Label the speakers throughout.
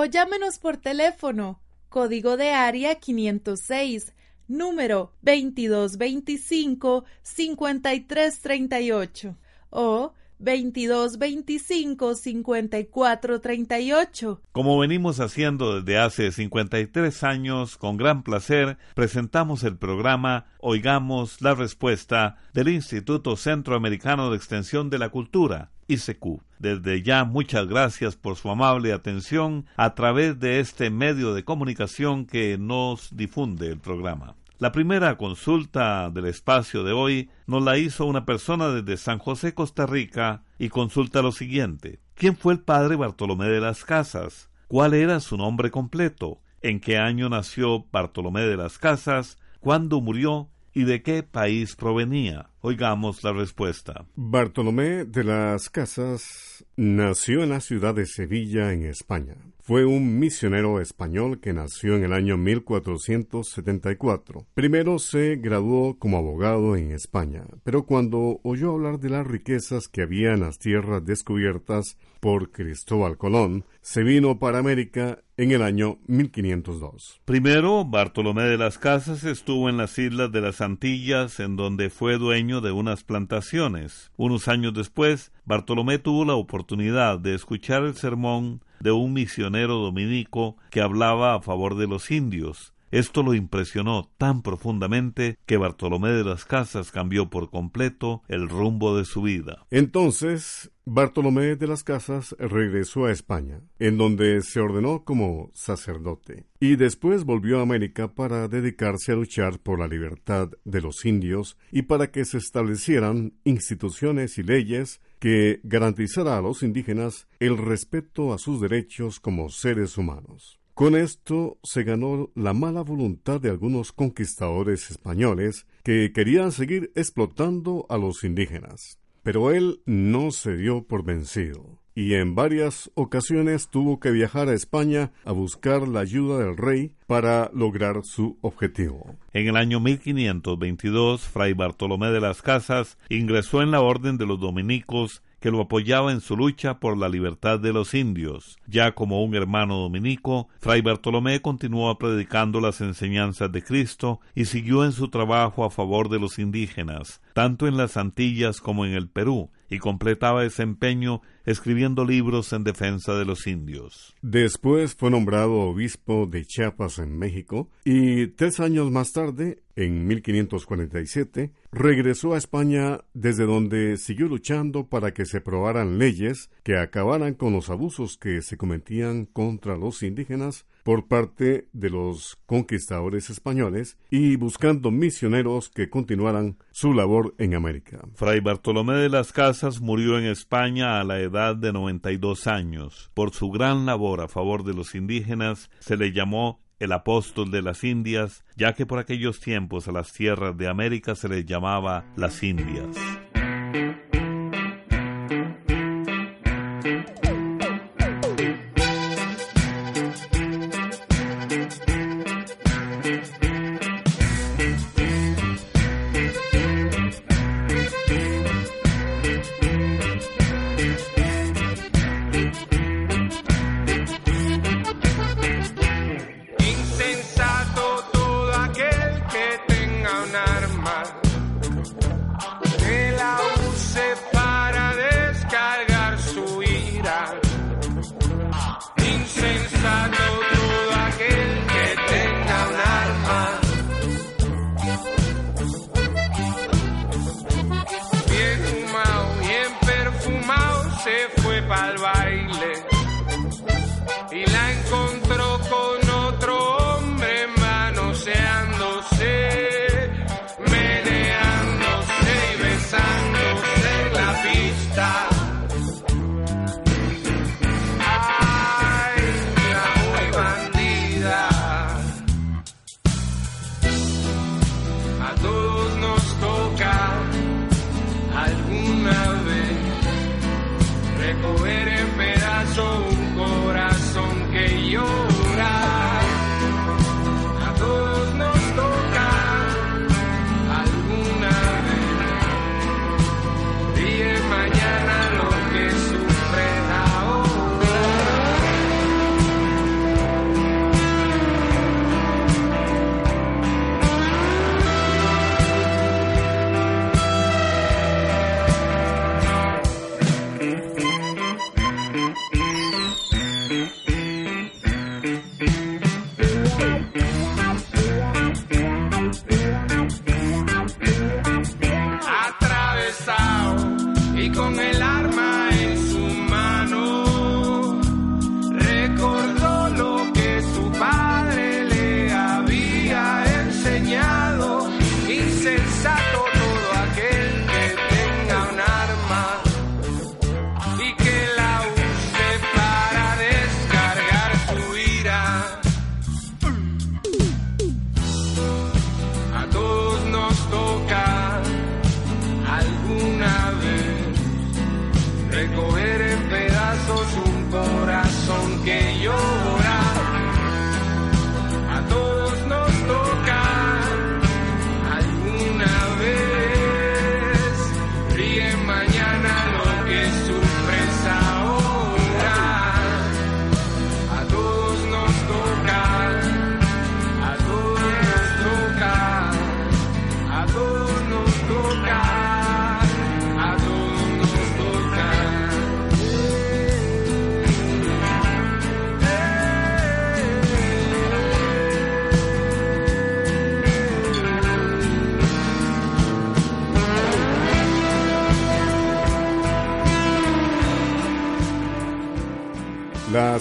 Speaker 1: O llámenos por teléfono, código de área 506, número 2225-5338 o 2225 5438.
Speaker 2: Como venimos haciendo desde hace 53 años, con gran placer presentamos el programa Oigamos la Respuesta del Instituto Centroamericano de Extensión de la Cultura, ICQ. Desde ya muchas gracias por su amable atención a través de este medio de comunicación que nos difunde el programa. La primera consulta del espacio de hoy nos la hizo una persona desde San José, Costa Rica, y consulta lo siguiente. ¿Quién fue el padre Bartolomé de las Casas? ¿Cuál era su nombre completo? ¿En qué año nació Bartolomé de las Casas? ¿Cuándo murió? ¿Y de qué país provenía? Oigamos la respuesta.
Speaker 3: Bartolomé de las Casas nació en la ciudad de Sevilla, en España. Fue un misionero español que nació en el año 1474. Primero se graduó como abogado en España, pero cuando oyó hablar de las riquezas que había en las tierras descubiertas por Cristóbal Colón, se vino para América en el año 1502.
Speaker 2: Primero, Bartolomé de las Casas estuvo en las islas de las Antillas, en donde fue dueño de unas plantaciones. Unos años después, Bartolomé tuvo la oportunidad de escuchar el sermón de un misionero dominico que hablaba a favor de los indios. Esto lo impresionó tan profundamente que Bartolomé de las Casas cambió por completo el rumbo de su vida.
Speaker 3: Entonces, Bartolomé de las Casas regresó a España, en donde se ordenó como sacerdote, y después volvió a América para dedicarse a luchar por la libertad de los indios y para que se establecieran instituciones y leyes que garantizara a los indígenas el respeto a sus derechos como seres humanos. Con esto se ganó la mala voluntad de algunos conquistadores españoles que querían seguir explotando a los indígenas. Pero él no se dio por vencido, y en varias ocasiones tuvo que viajar a España a buscar la ayuda del rey para lograr su objetivo.
Speaker 2: En el año 1522, Fray Bartolomé de las Casas ingresó en la Orden de los Dominicos que lo apoyaba en su lucha por la libertad de los indios. Ya como un hermano dominico, Fray Bartolomé continuó predicando las enseñanzas de Cristo y siguió en su trabajo a favor de los indígenas, tanto en las Antillas como en el Perú, y completaba ese empeño escribiendo libros en defensa de los indios.
Speaker 3: Después fue nombrado obispo de Chiapas en México y tres años más tarde, en 1547, regresó a España desde donde siguió luchando para que se aprobaran leyes que acabaran con los abusos que se cometían contra los indígenas por parte de los conquistadores españoles y buscando misioneros que continuaran su labor en América.
Speaker 2: Fray Bartolomé de las Casas murió en España a la edad de 92 años. Por su gran labor a favor de los indígenas se le llamó el apóstol de las Indias, ya que por aquellos tiempos a las tierras de América se les llamaba las Indias.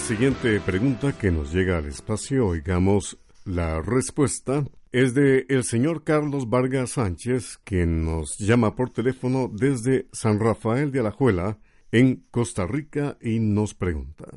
Speaker 3: Siguiente pregunta que nos llega al espacio, oigamos la respuesta, es de el señor Carlos Vargas Sánchez, quien nos llama por teléfono desde San Rafael de Alajuela, en Costa Rica, y nos pregunta.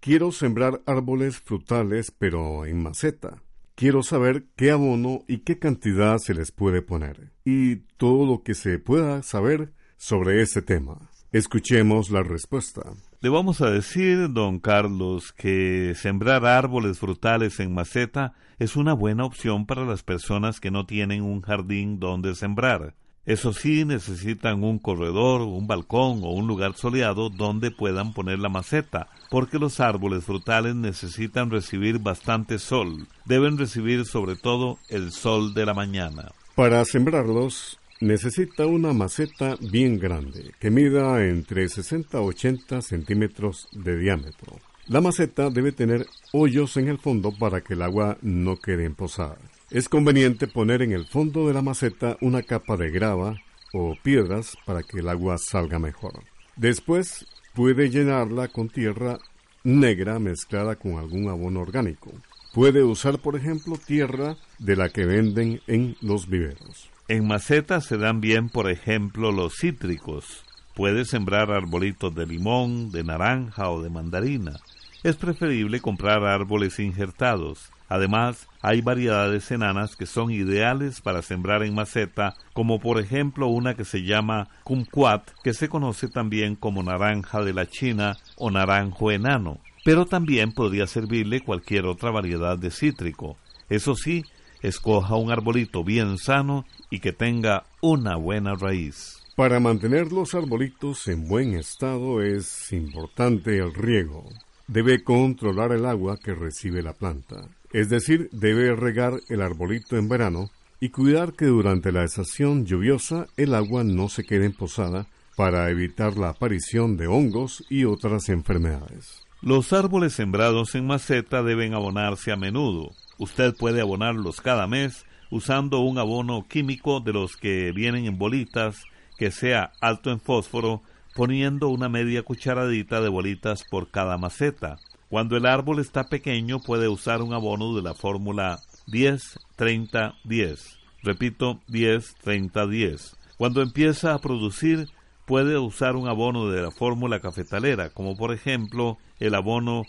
Speaker 3: Quiero sembrar árboles frutales, pero en maceta. Quiero saber qué abono y qué cantidad se les puede poner, y todo lo que se pueda saber sobre este tema. Escuchemos la respuesta.
Speaker 2: Le vamos a decir, don Carlos, que sembrar árboles frutales en maceta es una buena opción para las personas que no tienen un jardín donde sembrar. Eso sí, necesitan un corredor, un balcón o un lugar soleado donde puedan poner la maceta, porque los árboles frutales necesitan recibir bastante sol. Deben recibir sobre todo el sol de la mañana.
Speaker 3: Para sembrarlos, necesita una maceta bien grande, que mida entre 60 a 80 centímetros de diámetro. La maceta debe tener hoyos en el fondo para que el agua no quede emposada. Es conveniente poner en el fondo de la maceta una capa de grava o piedras para que el agua salga mejor. Después puede llenarla con tierra negra mezclada con algún abono orgánico. Puede usar, por ejemplo, tierra de la que venden en los viveros.
Speaker 2: En macetas se dan bien, por ejemplo, los cítricos. Puede sembrar arbolitos de limón, de naranja o de mandarina. Es preferible comprar árboles injertados. Además, hay variedades enanas que son ideales para sembrar en maceta, como por ejemplo una que se llama kumquat, que se conoce también como naranja de la China o naranjo enano. Pero también podría servirle cualquier otra variedad de cítrico. Eso sí, escoja un arbolito bien sano y que tenga una buena raíz.
Speaker 3: Para mantener los arbolitos en buen estado es importante el riego. Debe controlar el agua que recibe la planta. Es decir, debe regar el arbolito en verano y cuidar que durante la estación lluviosa el agua no se quede emposada para evitar la aparición de hongos y otras enfermedades.
Speaker 2: Los árboles sembrados en maceta deben abonarse a menudo. Usted puede abonarlos cada mes usando un abono químico de los que vienen en bolitas que sea alto en fósforo, poniendo una media cucharadita de bolitas por cada maceta. Cuando el árbol está pequeño puede usar un abono de la fórmula 10-30-10. Repito, 10-30-10. Cuando empieza a producir puede usar un abono de la fórmula cafetalera, como por ejemplo el abono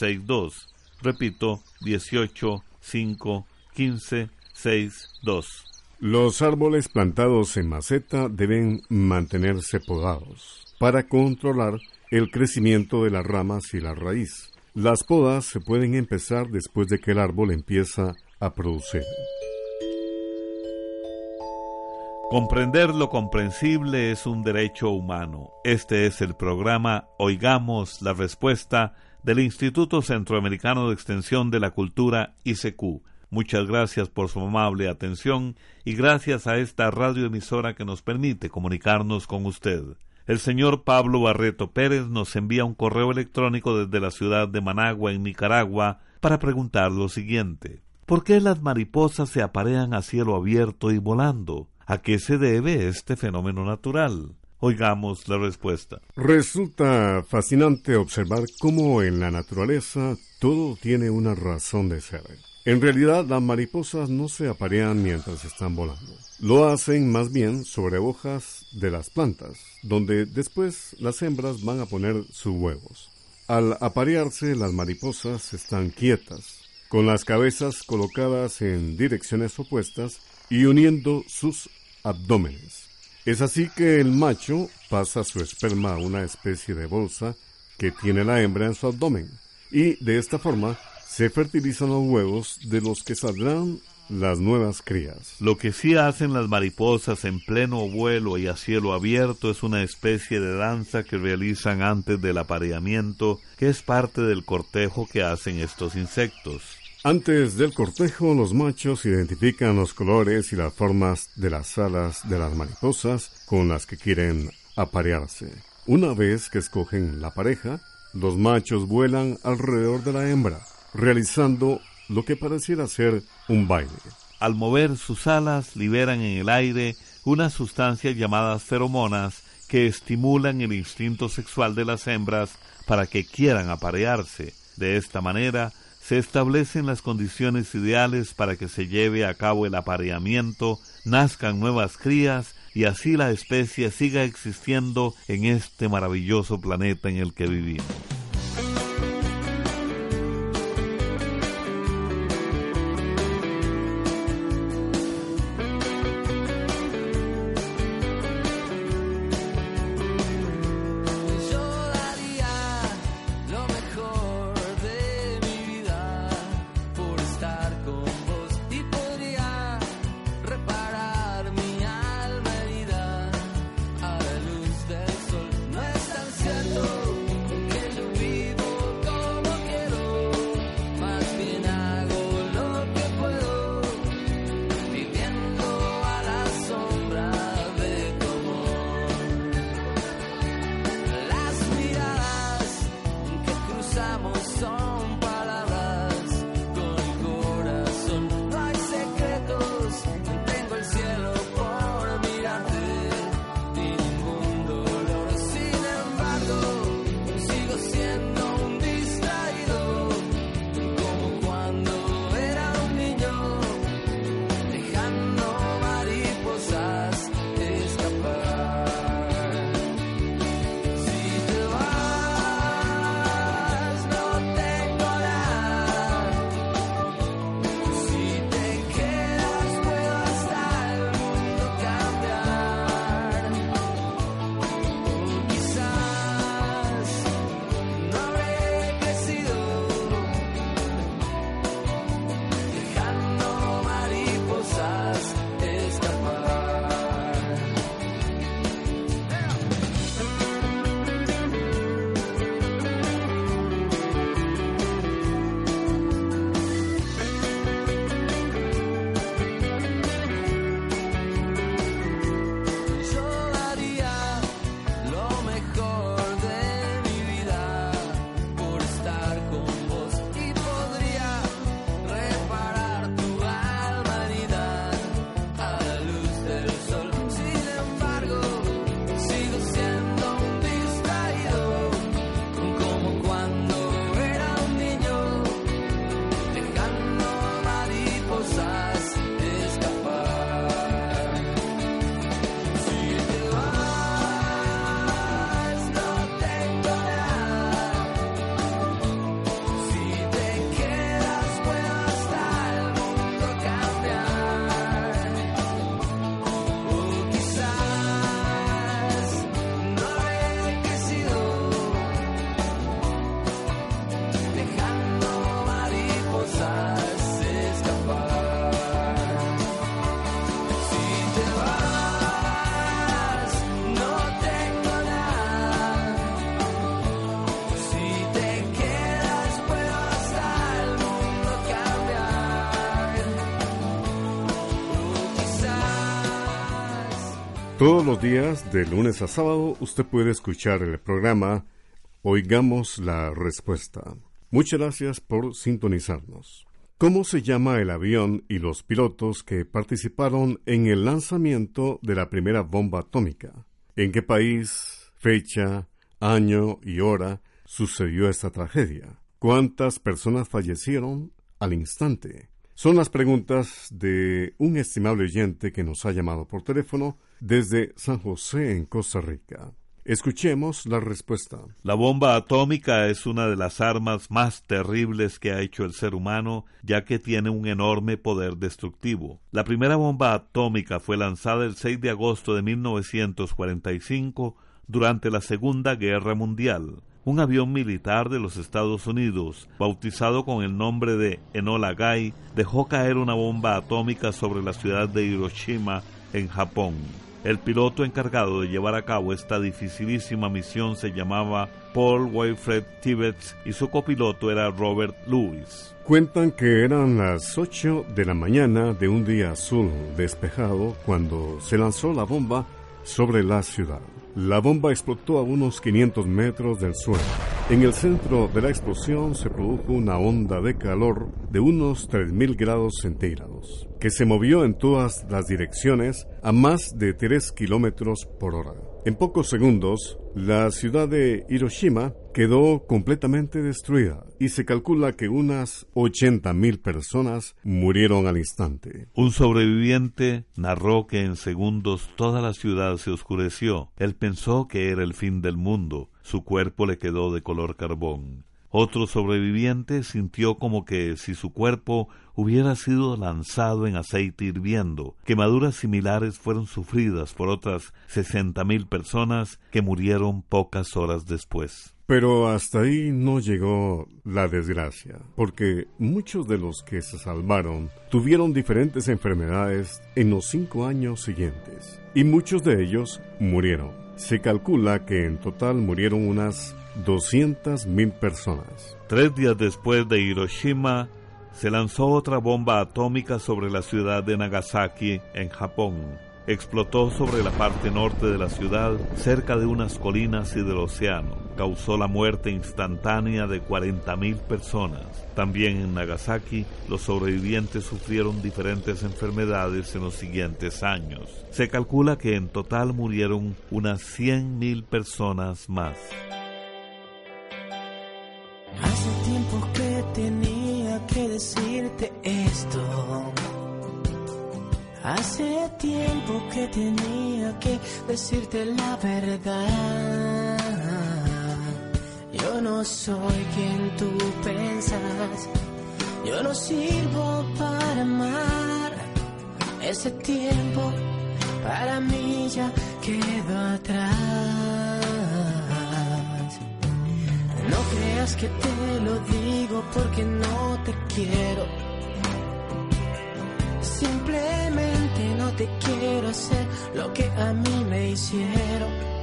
Speaker 2: 18-5-15-6-2. Repito, 18, 5, 15, 6, 2.
Speaker 3: Los árboles plantados en maceta deben mantenerse podados para controlar el crecimiento de las ramas y la raíz. Las podas se pueden empezar después de que el árbol empieza a producir.
Speaker 2: Comprender lo comprensible es un derecho humano. Este es el programa Oigamos la Respuesta del Instituto Centroamericano de Extensión de la Cultura ICQ. Muchas gracias por su amable atención y gracias a esta radioemisora que nos permite comunicarnos con usted. El señor Pablo Barreto Pérez nos envía un correo electrónico desde la ciudad de Managua, en Nicaragua, para preguntar lo siguiente. ¿Por qué las mariposas se aparean a cielo abierto y volando? ¿A qué se debe este fenómeno natural? Oigamos la respuesta.
Speaker 3: Resulta fascinante observar cómo en la naturaleza todo tiene una razón de ser. En realidad, las mariposas no se aparean mientras están volando. Lo hacen más bien sobre hojas de las plantas, donde después las hembras van a poner sus huevos. Al aparearse, las mariposas están quietas, con las cabezas colocadas en direcciones opuestas y uniendo sus abdómenes. Es así que el macho pasa su esperma a una especie de bolsa que tiene la hembra en su abdomen y de esta forma se fertilizan los huevos de los que saldrán las nuevas crías.
Speaker 2: Lo que sí hacen las mariposas en pleno vuelo y a cielo abierto es una especie de danza que realizan antes del apareamiento, que es parte del cortejo que hacen estos insectos.
Speaker 3: Antes del cortejo, los machos identifican los colores y las formas de las alas de las mariposas con las que quieren aparearse. Una vez que escogen la pareja, los machos vuelan alrededor de la hembra, realizando lo que pareciera ser un baile.
Speaker 2: Al mover sus alas, liberan en el aire unas sustancias llamadas feromonas
Speaker 4: que estimulan el instinto sexual de las hembras para que quieran aparearse. De esta manera, se establecen las condiciones ideales para que se lleve a cabo el apareamiento, nazcan nuevas crías y así la especie siga existiendo en este maravilloso planeta en el que vivimos.
Speaker 3: Todos los días, de lunes a sábado, usted puede escuchar el programa Oigamos la Respuesta. Muchas gracias por sintonizarnos. ¿Cómo se llama el avión y los pilotos que participaron en el lanzamiento de la primera bomba atómica? ¿En qué país, fecha, año y hora sucedió esta tragedia? ¿Cuántas personas fallecieron al instante? Son las preguntas de un estimable oyente que nos ha llamado por teléfono desde San José, en Costa Rica. Escuchemos la respuesta.
Speaker 4: La bomba atómica es una de las armas más terribles que ha hecho el ser humano, ya que tiene un enorme poder destructivo. La primera bomba atómica fue lanzada el 6 de agosto de 1945 durante la Segunda Guerra Mundial. Un avión militar de los Estados Unidos, bautizado con el nombre de Enola Gay, dejó caer una bomba atómica sobre la ciudad de Hiroshima, en Japón. El piloto encargado de llevar a cabo esta dificilísima misión se llamaba Paul Wilfred Tibbets y su copiloto era Robert Lewis.
Speaker 3: Cuentan que eran las 8 de la mañana de un día azul despejado cuando se lanzó la bomba sobre la ciudad. La bomba explotó a unos 500 metros del suelo. En el centro de la explosión se produjo una onda de calor de unos 3.000 grados centígrados, que se movió en todas las direcciones a más de 3 kilómetros por hora. En pocos segundos, la ciudad de Hiroshima quedó completamente destruida y se calcula que unas 80.000 personas murieron al instante.
Speaker 2: Un sobreviviente narró que en segundos toda la ciudad se oscureció. Él pensó que era el fin del mundo. Su cuerpo le quedó de color carbón. Otro sobreviviente sintió como que si su cuerpo hubiera sido lanzado en aceite hirviendo. Quemaduras similares fueron sufridas por otras sesenta mil personas que murieron pocas horas después.
Speaker 3: Pero hasta ahí no llegó la desgracia, porque muchos de los que se salvaron tuvieron diferentes enfermedades en los cinco años siguientes, y muchos de ellos murieron. Se calcula que en total murieron unas 200.000 personas.
Speaker 2: Tres días después de Hiroshima, se lanzó otra bomba atómica sobre la ciudad de Nagasaki, en Japón. Explotó sobre la parte norte de la ciudad, cerca de unas colinas y del océano. Causó la muerte instantánea de 40.000 personas. También en Nagasaki, los sobrevivientes sufrieron diferentes enfermedades en los siguientes años. Se calcula que en total murieron unas 100.000 personas más.
Speaker 5: Hace tiempo que tenía que decirte esto. Hace tiempo que tenía que decirte la verdad. Yo no soy quien tú pensas. Yo no sirvo para amar. Ese tiempo para mí ya quedó atrás. No creas que te lo digo porque no te quiero. Simplemente no te quiero hacer lo que a mí me hicieron.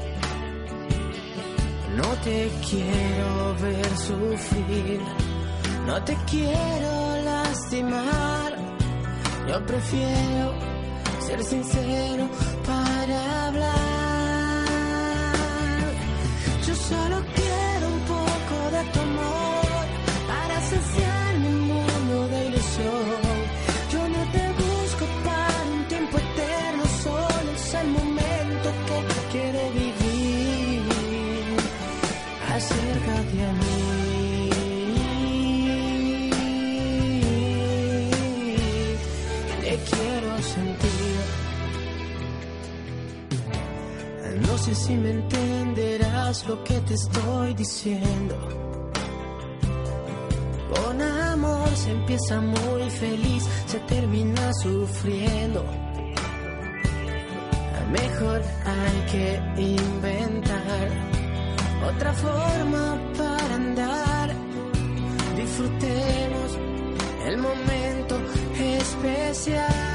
Speaker 5: No te quiero ver sufrir. No te quiero lastimar. Yo prefiero ser sincero para No sé si me entenderás lo que te estoy diciendo. Con amor se empieza muy feliz, se termina sufriendo. Mejor hay que inventar otra forma para andar. Disfrutemos el momento especial.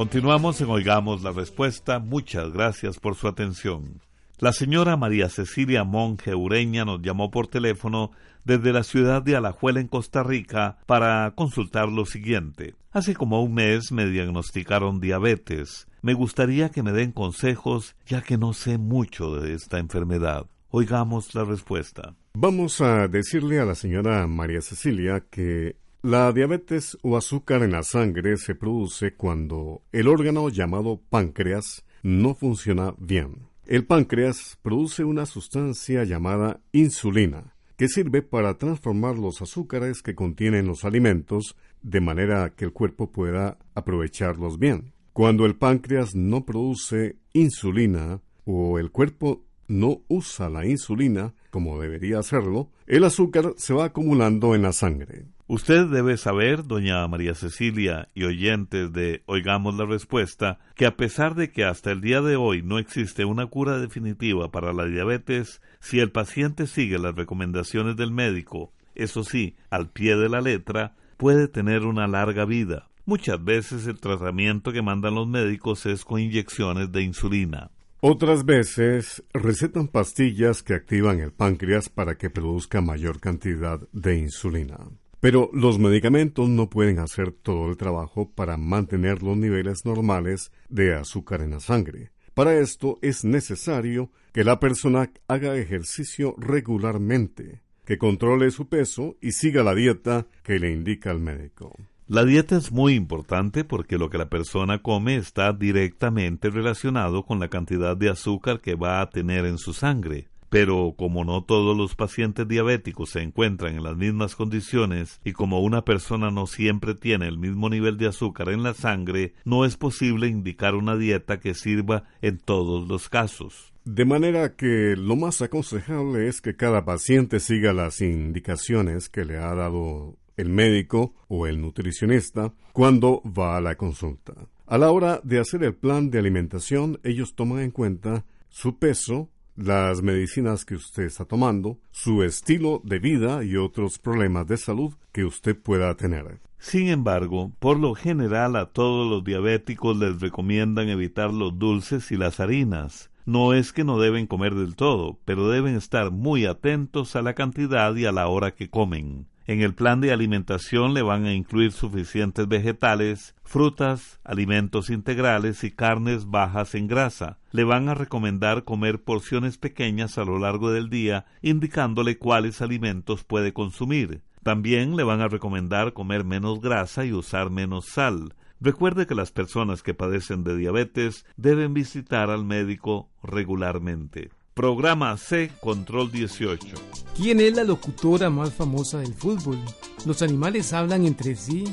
Speaker 2: Continuamos en Oigamos la Respuesta. Muchas gracias por su atención. La señora María Cecilia Monge Ureña nos llamó por teléfono desde la ciudad de Alajuela en Costa Rica para consultar lo siguiente. Hace como un mes me diagnosticaron diabetes. Me gustaría que me den consejos ya que no sé mucho de esta enfermedad. Oigamos la respuesta.
Speaker 3: Vamos a decirle a la señora María Cecilia que La diabetes o azúcar en la sangre se produce cuando el órgano llamado páncreas no funciona bien. El páncreas produce una sustancia llamada insulina, que sirve para transformar los azúcares que contienen los alimentos de manera que el cuerpo pueda aprovecharlos bien. Cuando el páncreas no produce insulina o el cuerpo no usa la insulina como debería hacerlo, el azúcar se va acumulando en la sangre.
Speaker 2: Usted debe saber, doña María Cecilia y oyentes de Oigamos la Respuesta, que a pesar de que hasta el día de hoy no existe una cura definitiva para la diabetes, si el paciente sigue las recomendaciones del médico, eso sí, al pie de la letra, puede tener una larga vida. Muchas veces el tratamiento que mandan los médicos es con inyecciones de insulina.
Speaker 3: Otras veces recetan pastillas que activan el páncreas para que produzca mayor cantidad de insulina. Pero los medicamentos no pueden hacer todo el trabajo para mantener los niveles normales de azúcar en la sangre. Para esto es necesario que la persona haga ejercicio regularmente, que controle su peso y siga la dieta que le indica el médico.
Speaker 2: La dieta es muy importante porque lo que la persona come está directamente relacionado con la cantidad de azúcar que va a tener en su sangre. Pero como no todos los pacientes diabéticos se encuentran en las mismas condiciones y como una persona no siempre tiene el mismo nivel de azúcar en la sangre, no es posible indicar una dieta que sirva en todos los casos.
Speaker 3: De manera que lo más aconsejable es que cada paciente siga las indicaciones que le ha dado el médico o el nutricionista cuando va a la consulta. A la hora de hacer el plan de alimentación, ellos toman en cuenta su peso, las medicinas que usted está tomando, su estilo de vida y otros problemas de salud que usted pueda tener.
Speaker 2: Sin embargo, por lo general a todos los diabéticos les recomiendan evitar los dulces y las harinas. No es que no deben comer del todo, pero deben estar muy atentos a la cantidad y a la hora que comen. En el plan de alimentación le van a incluir suficientes vegetales, frutas, alimentos integrales y carnes bajas en grasa. Le van a recomendar comer porciones pequeñas a lo largo del día, indicándole cuáles alimentos puede consumir. También le van a recomendar comer menos grasa y usar menos sal. Recuerde que las personas que padecen de diabetes deben visitar al médico regularmente. Programa C Control 18.
Speaker 6: ¿Quién es la locutora más famosa del fútbol? ¿Los animales hablan entre sí?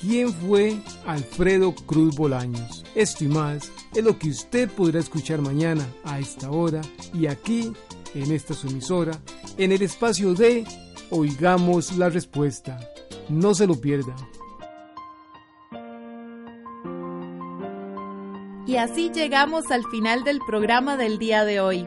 Speaker 6: ¿Quién fue Alfredo Cruz Bolaños? Esto y más es lo que usted podrá escuchar mañana a esta hora y aquí, en esta su emisora, en el espacio de Oigamos la Respuesta. No se lo pierda.
Speaker 1: Y así llegamos al final del programa del día de hoy.